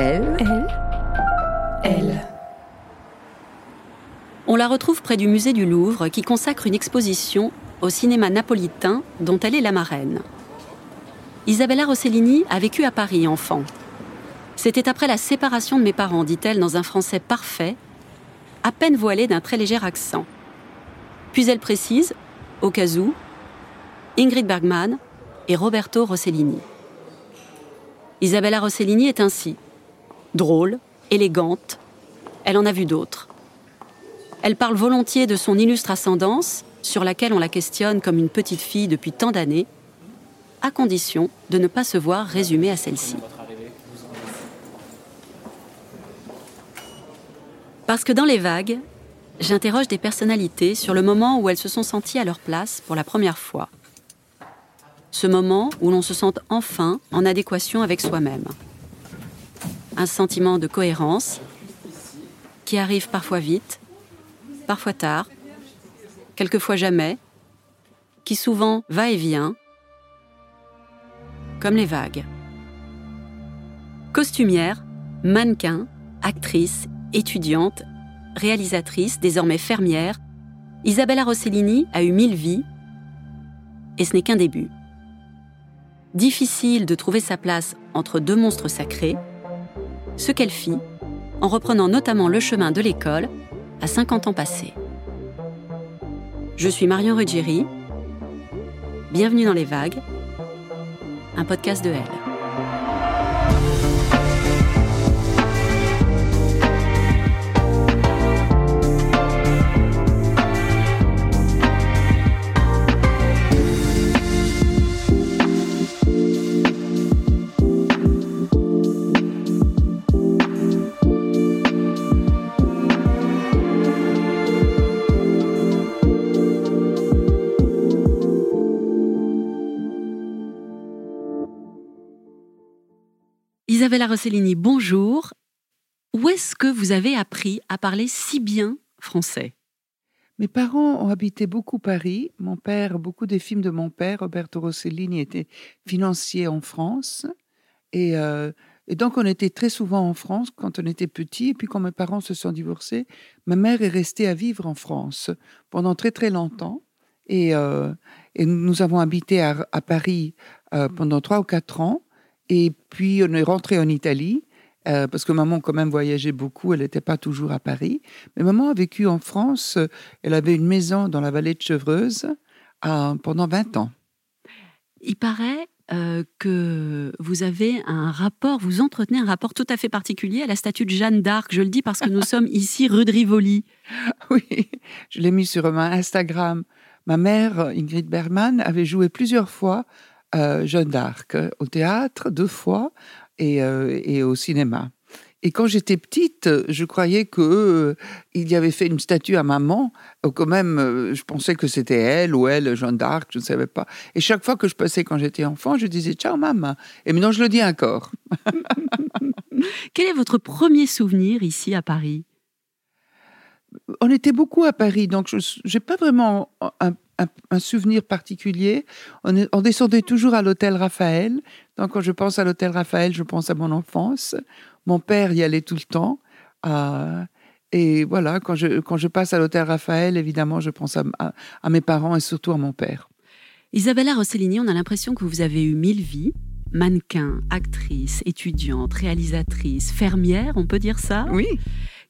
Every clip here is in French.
Elle, elle, elle. On la retrouve près du musée du Louvre qui consacre une exposition au cinéma napolitain dont elle est la marraine. Isabella Rossellini a vécu à Paris enfant. C'était après la séparation de mes parents, dit-elle dans un français parfait, à peine voilé d'un très léger accent. Puis elle précise, au cas où, Ingrid Bergman et Roberto Rossellini. Isabella Rossellini est ainsi, drôle, élégante, elle en a vu d'autres. Elle parle volontiers de son illustre ascendance, sur laquelle on la questionne comme une petite fille depuis tant d'années, à condition de ne pas se voir résumée à celle-ci. Parce que dans les vagues, j'interroge des personnalités sur le moment où elles se sont senties à leur place pour la première fois. Ce moment où l'on se sent enfin en adéquation avec soi-même. Un sentiment de cohérence qui arrive parfois vite, parfois tard, quelquefois jamais, qui souvent va et vient, comme les vagues. Costumière, mannequin, actrice, étudiante, réalisatrice, désormais fermière, Isabella Rossellini a eu mille vies, et ce n'est qu'un début. Difficile de trouver sa place entre deux monstres sacrés, ce qu'elle fit en reprenant notamment le chemin de l'école à 50 ans passés. Je suis Marion Ruggieri. Bienvenue dans Les Vagues, un podcast de Elle. Isabella Rossellini, bonjour. Où est-ce que vous avez appris à parler si bien français? Mes parents ont habité beaucoup Paris. Mon père, beaucoup des films de mon père, Roberto Rossellini, étaient financiers en France. Et, euh, et, donc, on était très souvent en France quand on était petit. Et puis, quand mes parents se sont divorcés, ma mère est restée à vivre en France pendant très, très longtemps. Et, euh, nous avons habité à, à Paris euh, pendant trois ou quatre ans. Et puis, on est rentré en Italie, euh, parce que maman, quand même, voyageait beaucoup. Elle n'était pas toujours à Paris. Mais maman a vécu en France. Elle avait une maison dans la vallée de Chevreuse euh, pendant 20 ans. Il paraît euh, que vous avez un rapport, vous entretenez un rapport tout à fait particulier à la statue de Jeanne d'Arc. Je le dis parce que nous sommes ici rue de Rivoli. Oui, je l'ai mis sur mon Instagram. Ma mère, Ingrid Bergman, avait joué plusieurs fois euh, Jeanne d'Arc au théâtre deux fois et, euh, et, au cinéma. Et quand j'étais petite, je croyais que euh, il y avait fait une statue à maman. Quand même, je pensais que c'était elle ou elle, Jeanne d'Arc, je ne savais pas. Et chaque fois que je passais quand j'étais enfant, je disais ciao maman. Et maintenant, je le dis encore. Quel est votre premier souvenir ici à Paris? On était beaucoup à Paris, donc je n'ai pas vraiment un, un, un, souvenir particulier. On, est, on descendait toujours à l'hôtel Raphaël. Donc, quand je pense à l'hôtel Raphaël, je pense à mon enfance. Mon père y allait tout le temps. Euh, et voilà, quand je, quand je passe à l'hôtel Raphaël, évidemment, je pense à, à, à, mes parents et surtout à mon père. Isabella Rossellini, on a l'impression que vous avez eu mille vies. Mannequin, actrice, étudiante, réalisatrice, fermière, on peut dire ça? Oui.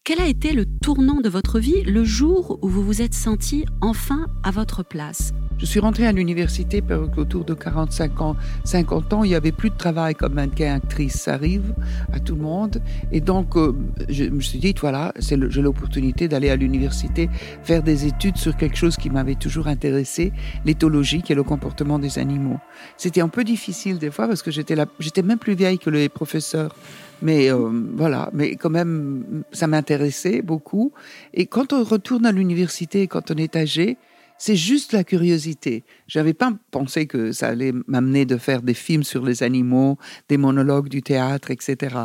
Quel a été le tournant de votre vie le jour où vous vous êtes senti enfin à votre place? Je suis rentrée à l'université autour de 45 ans, 50 ans. Il n'y avait plus de travail comme mannequin actrice. Ça arrive à tout le monde. Et donc, euh, je me suis dit, voilà, j'ai l'opportunité d'aller à l'université faire des études sur quelque chose qui m'avait toujours intéressé, l'éthologie, qui est le comportement des animaux. C'était un peu difficile des fois parce que j'étais même plus vieille que les professeurs. Mais euh, voilà, mais quand même, ça m'intéressait beaucoup. Et quand on retourne à l'université, quand on est âgé, c'est juste la curiosité. J'avais pas pensé que ça allait m'amener de faire des films sur les animaux, des monologues du théâtre, etc.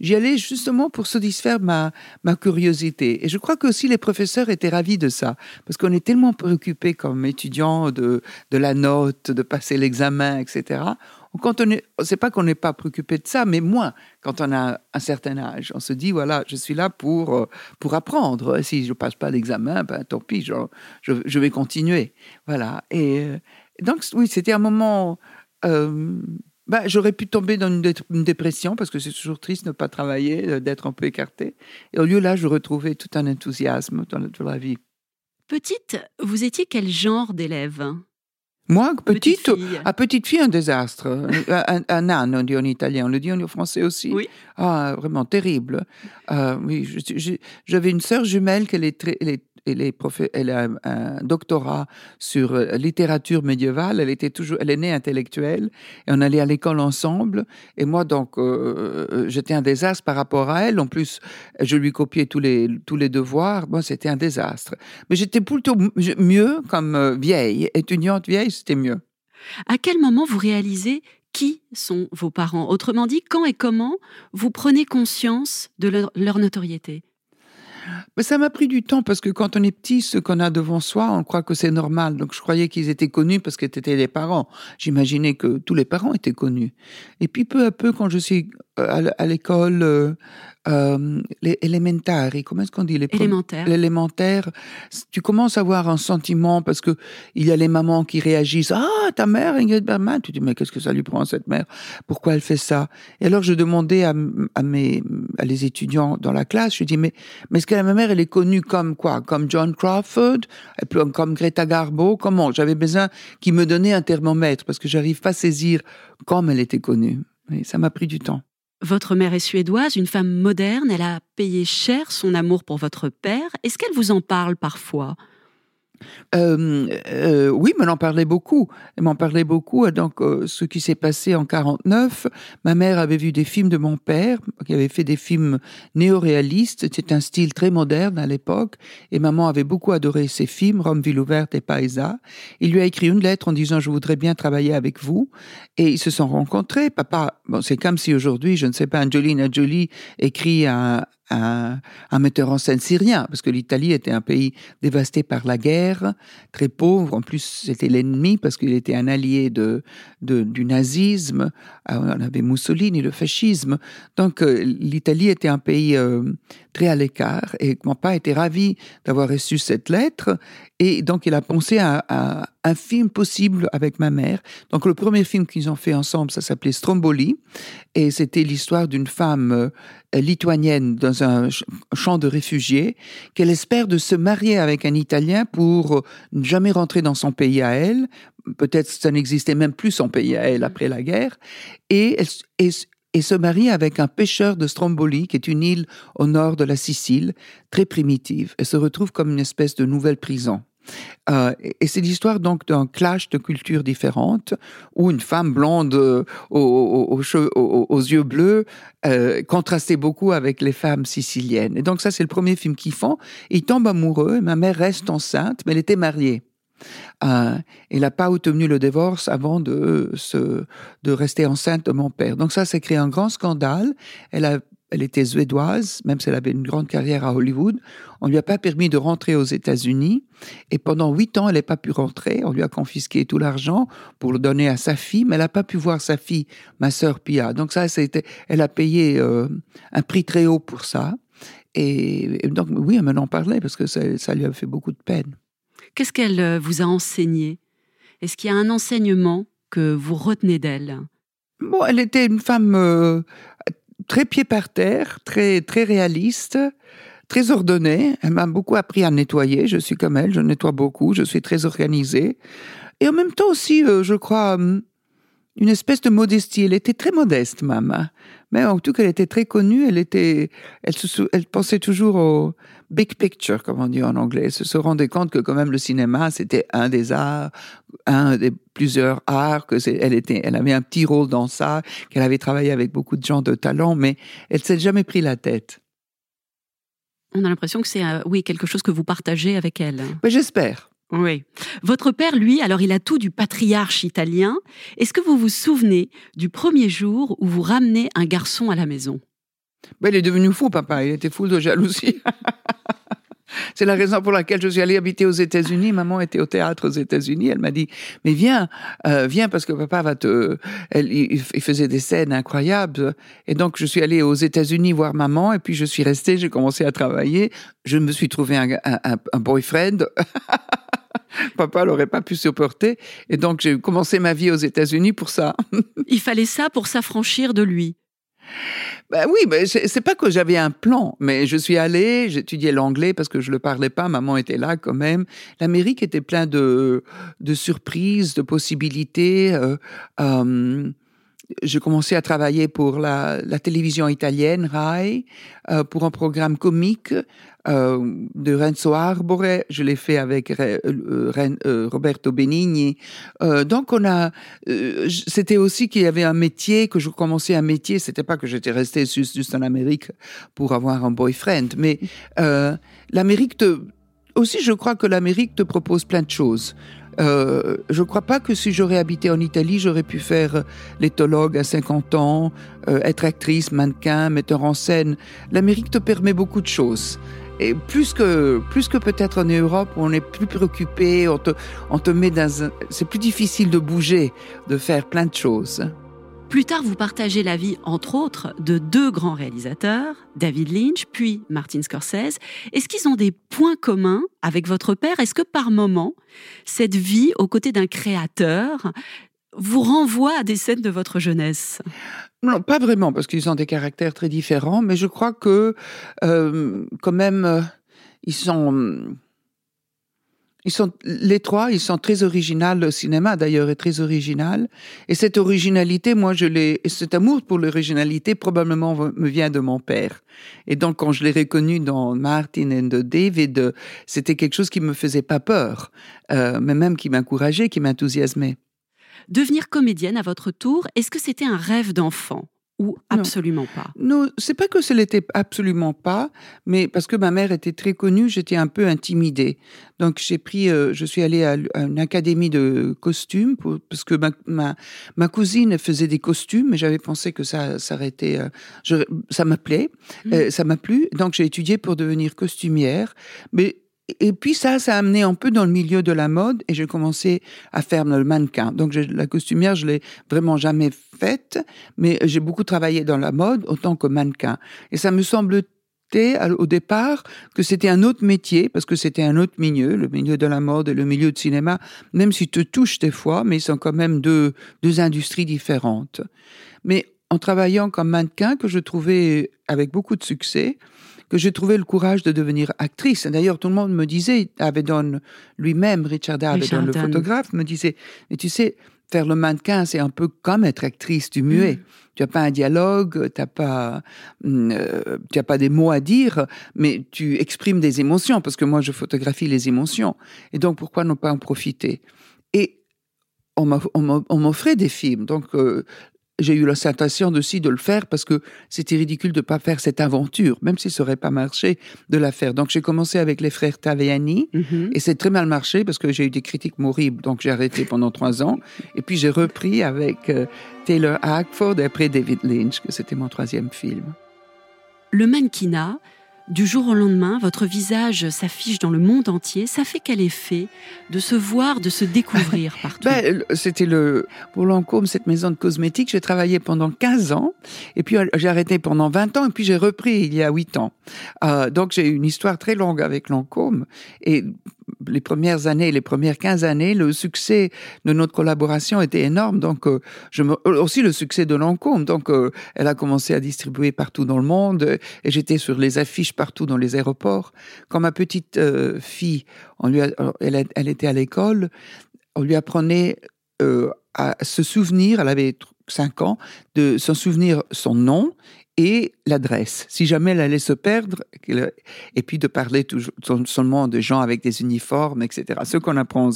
J'y allais justement pour satisfaire ma, curiosité. Et je crois que aussi les professeurs étaient ravis de ça, parce qu'on est tellement préoccupé comme étudiant de, de la note, de passer l'examen, etc quand on est, c'est pas qu'on n'est pas préoccupé de ça, mais moins quand on a un certain âge. On se dit voilà, je suis là pour euh, pour apprendre. Si je passe pas l'examen, ben tant pis, je, je, vais continuer. Voilà. Et euh, donc oui, c'était un moment. Euh, ben, j'aurais pu tomber dans une, dépression parce que c'est toujours triste de ne pas travailler, d'être un peu écarté. Et au lieu là, je retrouvais tout un enthousiasme dans la vie. Petite, vous étiez quel genre d'élève? Moi, petite, à petite fille, un désastre. un, un, âne, on dit en italien. On le dit en français aussi. Oui. Ah, vraiment terrible. Euh, oui, j'avais une sœur jumelle qu'elle est très, elle a un, doctorat sur euh, littérature médiévale. Elle était toujours, elle est née intellectuelle et on allait à l'école ensemble. Et moi, donc, euh, euh, j'étais un désastre par rapport à elle. En plus, je lui copiais tous les, tous les devoirs. Moi, c'était un désastre. Mais j'étais plutôt mieux comme vieille, étudiante vieille, c'était mieux. À quel moment vous réalisez qui sont vos parents? Autrement dit, quand et comment vous prenez conscience de leur notoriété? Mais ça m'a pris du temps parce que quand on est petit, ce qu'on a devant soi, on croit que c'est normal. Donc je croyais qu'ils étaient connus parce qu'ils étaient les parents. J'imaginais que tous les parents étaient connus. Et puis peu à peu, quand je suis euh, à l'école euh, l'élémentaire, comment est-ce qu'on dit L'élémentaire. L'élémentaire, tu commences à avoir un sentiment parce que il y a les mamans qui réagissent. Ah, ta mère, Ingrid Bergman. Tu dis, mais qu'est-ce que ça lui prend, cette mère? Pourquoi elle fait ça? Et alors, je demandais à, à, mes, à les étudiants dans la classe, je dis, mais, mais est-ce que ma mère, elle est connue comme quoi? Comme John Crawford? Comme Greta Garbo? Comment? J'avais besoin qu'ils me donnaient un thermomètre parce que j'arrive pas à saisir comme elle était connue. Et ça m'a pris du temps. Votre mère est suédoise, une femme moderne, elle a payé cher son amour pour votre père. Est-ce qu'elle vous en parle parfois? Euh, euh, oui, mais elle en parlait beaucoup. Elle m'en parlait beaucoup. Donc, euh, ce qui s'est passé en 49, ma mère avait vu des films de mon père, qui avait fait des films néo-réalistes. C'était un style très moderne à l'époque. Et maman avait beaucoup adoré ces films, Rome, Ville ouverte et Paisa. Il lui a écrit une lettre en disant, je voudrais bien travailler avec vous. Et ils se sont rencontrés. Papa, bon, c'est comme si aujourd'hui, je ne sais pas, Angelina Jolie écrit à, un, metteur en scène syrien, parce que l'Italie était un pays dévasté par la guerre, très pauvre. En plus, c'était l'ennemi parce qu'il était un allié de, du nazisme. Ah, on avait Mussolini, le fascisme. Donc, euh, l'Italie était un pays euh, très à l'écart. Et mon père était ravi d'avoir reçu cette lettre. Et donc, il a pensé à, à, un film possible avec ma mère. Donc, le premier film qu'ils ont fait ensemble, ça s'appelait Stromboli. Et c'était l'histoire d'une femme euh, lituanienne dans un champ de réfugiés qu'elle espère de se marier avec un Italien pour ne jamais rentrer dans son pays à elle. Peut-être ça n'existait même plus son pays à elle après la guerre. Et, et, et se marie avec un pêcheur de Stromboli, qui est une île au nord de la Sicile, très primitive. Elle se retrouve comme une espèce de nouvelle prison. Euh, et c'est l'histoire donc d'un clash de cultures différentes où une femme blonde euh, aux, yeux bleus euh, contrastait beaucoup avec les femmes siciliennes. Et donc ça, c'est le premier film qu'ils font. Ils tombent amoureux. Ma mère reste enceinte, mais elle était mariée. Elle n'a pas obtenu le divorce avant de, de rester enceinte de mon père. Donc ça, ça crée un grand scandale. Elle a elle était suédoise, même si elle avait une grande carrière à Hollywood. On lui a pas permis de rentrer aux États-Unis. Et pendant huit ans, elle n'a pas pu rentrer. On lui a confisqué tout l'argent pour le donner à sa fille, mais elle n'a pas pu voir sa fille, ma sœur Pia. Donc ça, c'était, elle a payé euh, un prix très haut pour ça. Et, donc, oui, elle m'en parlait parce que ça, ça lui a fait beaucoup de peine. Qu'est-ce qu'elle euh, vous a enseigné? Est-ce qu'il y a un enseignement que vous retenez d'elle? Bon, elle était une femme euh, très pied par terre, très, très réaliste, très ordonnée. Elle m'a beaucoup appris à nettoyer. Je suis comme elle, je nettoie beaucoup, je suis très organisée. Et en même temps aussi, euh, je crois, hum, une espèce de modestie. Elle était très modeste, maman. Mais en tout cas, elle était très connue. Elle était, elle, elle pensait toujours au big picture, comme on dit en anglais. Elle se rendait compte que quand même le cinéma, c'était un des arts, un des plusieurs arts, que elle était, elle avait un petit rôle dans ça, qu'elle avait travaillé avec beaucoup de gens de talent, mais elle s'est jamais pris la tête. On a l'impression que c'est, euh, oui, quelque chose que vous partagez avec elle. Mais j'espère. Oui. Votre père, lui, alors il a tout du patriarche italien. Est-ce que vous vous souvenez du premier jour où vous ramenez un garçon à la maison? Ben, Il est devenu fou, papa. Il était fou de jalousie. C'est la raison pour laquelle je suis allée habiter aux États-Unis. Maman était au théâtre aux États-Unis. Elle m'a dit "Mais viens, euh, viens parce que papa va te." il, faisait des scènes incroyables. Et donc je suis allée aux États-Unis voir maman. Et puis je suis restée. J'ai commencé à travailler. Je me suis trouvé un, un boyfriend. Papa l'aurait pas pu supporter. Et donc, j'ai commencé ma vie aux États-Unis pour ça. Il fallait ça pour s'affranchir de lui. Ben oui, mais c'est pas que j'avais un plan, mais je suis allée, j'étudiais l'anglais parce que je le parlais pas, maman était là quand même. L'Amérique était plein de, de surprises, de possibilités. Euh, euh, j'ai commencé à travailler pour la, télévision italienne, RAI, euh, pour un programme comique euh, de Renzo Arbore. Je l'ai fait avec euh, Roberto Benigni. donc on a, c'était aussi qu'il y avait un métier que je commençais un métier. C'était pas que j'étais resté juste, juste en Amérique pour avoir un boyfriend, mais l'Amérique te, aussi je crois que l'Amérique te propose plein de choses. Euh, je ne crois pas que si j'aurais habité en Italie, j'aurais pu faire l'éthologue à 50 ans, euh, être actrice, mannequin, metteur en scène. L'Amérique te permet beaucoup de choses. Et plus que, plus que peut-être en Europe, on est plus préoccupé, on te, on te met dans un... C'est plus difficile de bouger, de faire plein de choses. Plus tard, vous partagez la vie, entre autres, de deux grands réalisateurs, David Lynch puis Martin Scorsese. Est-ce qu'ils ont des points communs avec votre père? Est-ce que par moment, cette vie aux côtés d'un créateur vous renvoie à des scènes de votre jeunesse? Non, pas vraiment, parce qu'ils ont des caractères très différents, mais je crois que euh, quand même, euh, ils sont ils sont, les trois, ils sont très originaux. Le cinéma, d'ailleurs, est très original. Et cette originalité, moi, je l'ai, cet amour pour l'originalité, probablement me vient de mon père. Et donc, quand je l'ai reconnu dans Martin et de David, c'était quelque chose qui me faisait pas peur, euh, mais même qui m'encourageait, qui m'enthousiasmait. Devenir comédienne à votre tour, est-ce que c'était un rêve d'enfant? Ou absolument pas Non, c'est pas que ce l'était absolument pas, mais parce que ma mère était très connue, j'étais un peu intimidée. Donc j'ai pris, euh, je suis allée à, une académie de costumes parce que ma, ma, cousine faisait des costumes, mais j'avais pensé que ça s'arrêtait, euh, ça m'appelait, mmh. euh, ça m'a plu. Donc j'ai étudié pour devenir costumière, mais et puis ça, ça a amené un peu dans le milieu de la mode et j'ai commencé à faire le mannequin. Donc la costumière, je l'ai vraiment jamais faite, mais j'ai beaucoup travaillé dans la mode autant que mannequin. Et ça me semble au départ que c'était un autre métier, parce que c'était un autre milieu, le milieu de la mode et le milieu de cinéma, même s'ils te touchent des fois, mais ils sont quand même deux industries différentes. Mais en travaillant comme mannequin, que je trouvais avec beaucoup de succès, que j'ai trouvé le courage de devenir actrice. D'ailleurs, tout le monde me disait, Avedon lui-même, Richard Avedon, le photographe, me disait, mais tu sais, faire le mannequin, c'est un peu comme être actrice du muet. Mm. Tu n'as pas un dialogue, tu n'as pas, mm, euh, tu as pas des mots à dire, mais tu exprimes des émotions, parce que moi, je photographie les émotions. Et donc, pourquoi ne pas en profiter? Et on m'offrait des films. Donc, euh, j'ai eu la sensation aussi de le faire parce que c'était ridicule de ne pas faire cette aventure, même si ça n'aurait pas marché, de la faire. Donc j'ai commencé avec les frères Taveani mhm. et c'est très mal marché parce que j'ai eu des critiques horribles. Donc j'ai arrêté pendant trois ans et puis j'ai repris avec euh, Taylor Hackford et après David Lynch, que c'était mon troisième film. Le mannequinat, du jour au lendemain, votre visage s'affiche dans le monde entier. Ça fait quel effet de se voir, de se découvrir partout ben, C'était le pour Lancôme, cette maison de cosmétiques. J'ai travaillé pendant 15 ans et puis euh, j'ai arrêté pendant 20 ans et puis j'ai repris il y a 8 ans. Euh, donc j'ai une histoire très longue avec Lancôme et les premières années, les premières 15 années, le succès de notre collaboration était énorme. Donc, euh, je me, euh, aussi le succès de Lancôme. Donc, euh, elle a commencé à distribuer partout dans le monde et j'étais sur les affiches partout dans les aéroports. Quand ma petite fille, on lui elle, elle, était à l'école, on lui apprenait à se souvenir, elle avait 5 ans, de s'en souvenir son nom et l'adresse. Si jamais elle allait se perdre, et puis de parler toujours, seulement de gens avec des uniformes, etc. Ce qu'on apprend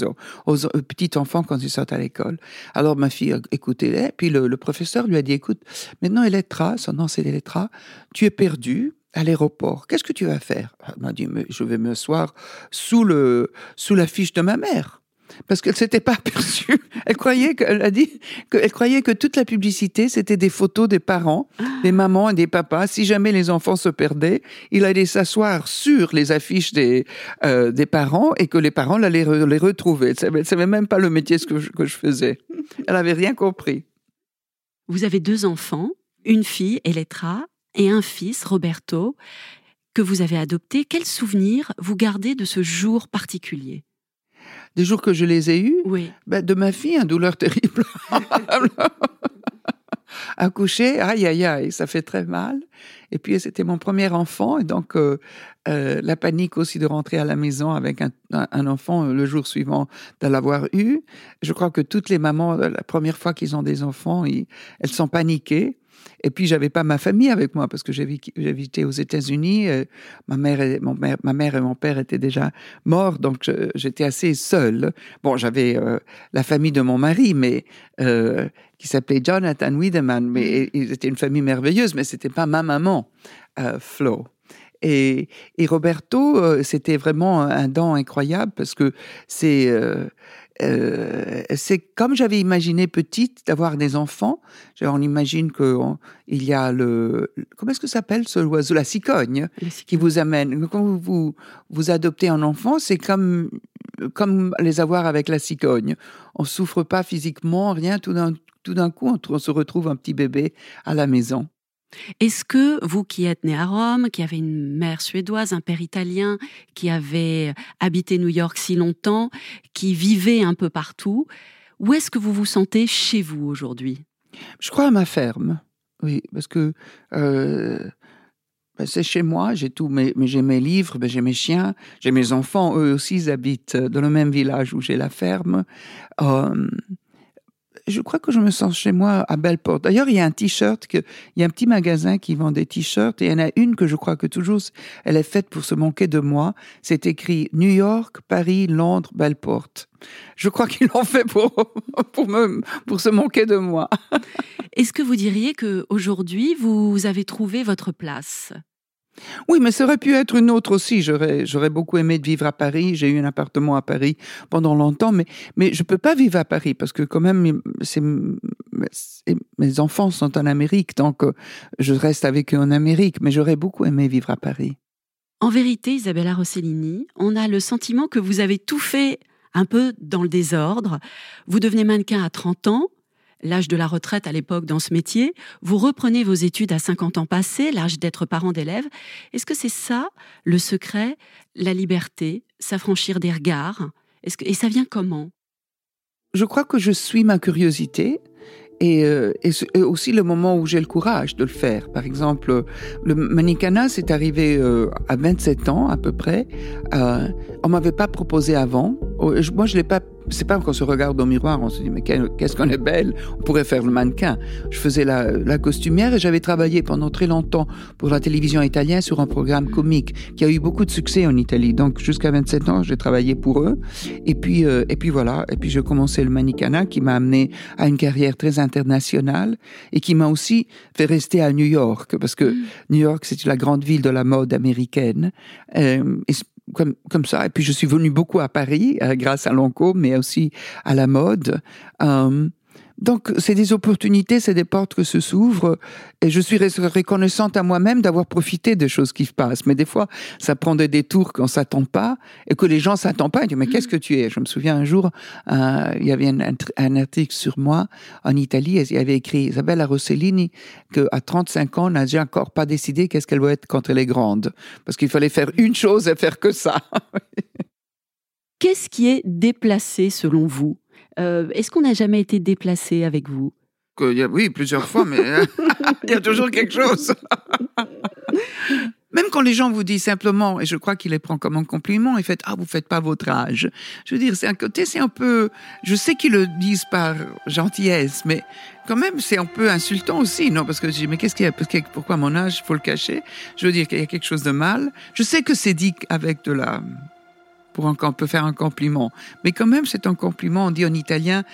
aux, petits enfants quand ils sortent à l'école. Alors ma fille écoutait, puis le, professeur lui a dit, écoute, maintenant Elettra, son nom c'est Elettra, tu es perdu à l'aéroport. Qu'est-ce que tu vas faire? Elle m'a dit, je vais m'asseoir sous, le, sous la fiche de ma mère parce qu'elle s'était pas aperçue. Elle croyait qu'elle a dit croyait que toute la publicité c'était des photos des parents, des mamans et des papas. Si jamais les enfants se perdaient, il allait s'asseoir sur les affiches des euh, des parents et que les parents allaient les retrouver. Elle savait même pas le métier que je, que je faisais. Elle avait rien compris. Vous avez deux enfants, une fille, Elettra, et un fils, Roberto, que vous avez adopté. Quel souvenir vous gardez de ce jour particulier? Des jours que je les ai eus, oui. ben, de ma fille, une douleur terrible. Accoucher, aïe, aïe, aïe, ça fait très mal. Et puis, c'était mon premier enfant, et donc euh, euh, la panique aussi de rentrer à la maison avec un, un enfant euh, le jour suivant de l'avoir eu. Je crois que toutes les mamans, la première fois qu'ils ont des enfants, elles sont paniquées. Et puis, j'avais pas ma famille avec moi parce que j'habitais aux États-Unis. Euh, ma mère, et, mon ma mère et mon père étaient déjà morts, donc j'étais assez seule. Bon, j'avais euh, la famille de mon mari, mais euh, qui s'appelait Jonathan Wiedemann, mais mm. ils étaient une famille merveilleuse, mais c'était pas ma maman, Flo. Et, et Roberto, c'était vraiment un don incroyable parce que c'est euh, c'est comme j'avais imaginé petite d'avoir des enfants. On imagine qu'il y a le comment est-ce que s'appelle ce oiseau la cicogne, qui vous amène. Quand vous vous, adoptez un enfant, c'est comme comme les avoir avec la cicogne. On souffre pas physiquement, rien. Tout d'un tout d'un coup, on se retrouve un petit bébé à la maison. Est-ce que vous qui êtes né à Rome, qui avez une mère suédoise, un père italien, qui avez habité New York si longtemps, qui vivait un peu partout, où est-ce que vous vous sentez chez vous aujourd'hui? Je crois à ma ferme, oui, parce que euh, c'est chez moi, j'ai tout, mais, j'ai mes livres, ben, j'ai mes chiens, j'ai mes enfants, eux aussi ils habitent dans le même village où j'ai la ferme. Euh, je crois que je me sens chez moi à Belleport. D'ailleurs, il y a un t-shirt, il y a un petit magasin qui vend des t-shirts et il y en a une que je crois que toujours, elle est faite pour se manquer de moi. C'est écrit New York, Paris, Londres, Belleport. Je crois qu'ils l'ont fait pour, pour, se manquer de moi. Est-ce que vous diriez que aujourd'hui vous avez trouvé votre place? Oui, mais ça aurait pu être une autre aussi. J'aurais, beaucoup aimé de vivre à Paris. J'ai eu un appartement à Paris pendant longtemps, mais, je peux pas vivre à Paris parce que quand même, mes enfants sont en Amérique, donc euh, je reste avec eux en Amérique, mais j'aurais beaucoup aimé vivre à Paris. En vérité, Isabella Rossellini, on a le sentiment que vous avez tout fait un peu dans le désordre. Vous devenez mannequin à 30 ans, l'âge de la retraite à l'époque dans ce métier, vous reprenez vos études à 50 ans passés, l'âge d'être parent d'élèves. Est-ce que c'est ça le secret, la liberté, s'affranchir des regards? Et ça vient comment? Je crois que je suis ma curiosité. Et, euh, aussi le moment où j'ai le courage de le faire. Par exemple, le mannequinat, c'est arrivé euh, à 27 ans à peu près. Euh, on m'avait pas proposé avant. Moi, je l'ai pas c'est pas qu'on se regarde au miroir, on se dit mais qu'est-ce qu'on est belle, on pourrait faire le mannequin. Je faisais la, la costumière et j'avais travaillé pendant très longtemps pour la télévision italienne sur un programme comique qui a eu beaucoup de succès en Italie. Donc jusqu'à 27 ans, j'ai travaillé pour eux. Et puis euh, et puis voilà, et puis j'ai commencé le mannequinat qui m'a amené à une carrière très internationale et qui m'a aussi fait rester à New York parce que mm. New York c'est la grande ville de la mode américaine. Euh, et comme, comme ça. Et puis je suis venu beaucoup à Paris euh, grâce à Lancôme, mais aussi à la mode. Euh, donc, c'est des opportunités, c'est des portes que se s'ouvrent, et je suis reconnaissante à moi-même d'avoir profité des choses qui se passent. Mais des fois, ça prend des détours qu'on s'attend pas, et que les gens s'attendent pas. Ils disent, mais qu'est-ce que tu es? Je me souviens un jour, euh, il y avait un, un, article sur moi en Italie, et il y avait écrit Isabella Rossellini, qu'à 35 ans, n'a encore pas décidé qu'est-ce qu'elle va être quand elle est grande. Parce qu'il fallait faire une chose et faire que ça. Qu'est-ce qui est déplacé selon vous euh, Est-ce qu'on n'a jamais été déplacé avec vous? Oui, plusieurs fois, mais il y a toujours quelque chose. Même quand les gens vous disent simplement, et je crois qu'il les prend comme un compliment, ils font ah vous faites pas votre âge. Je veux dire, c'est un côté, c'est un peu, je sais qu'ils le disent par gentillesse, mais quand même c'est un peu insultant aussi, non? Parce que je dis mais qu'est-ce qu'il y a? Pourquoi mon âge? Faut le cacher Je veux dire qu'il y a quelque chose de mal. Je sais que c'est dit avec de la pour un, on peut faire un compliment, mais quand même c'est un compliment. On dit en italien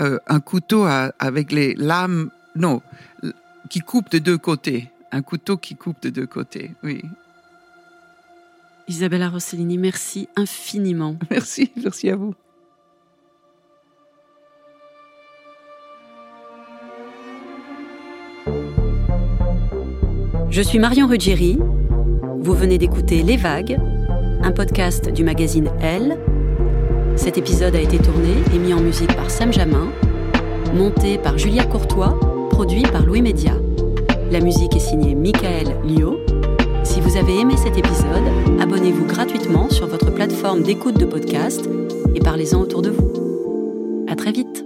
euh, un couteau avec les lames, non, qui coupe de deux côtés. Un couteau qui coupe de deux côtés, oui. Isabella Rossellini, merci infiniment. Merci, merci à vous. Je suis Marion Ruggieri. Vous venez d'écouter Les Vagues, un podcast du magazine Elle. Cet épisode a été tourné et mis en musique par Sam Jamin, monté par Julia Courtois, produit par Louis Média. La musique est signée Michael Lio. Si vous avez aimé cet épisode, abonnez-vous gratuitement sur votre plateforme d'écoute de podcast et parlez-en autour de vous. À très vite.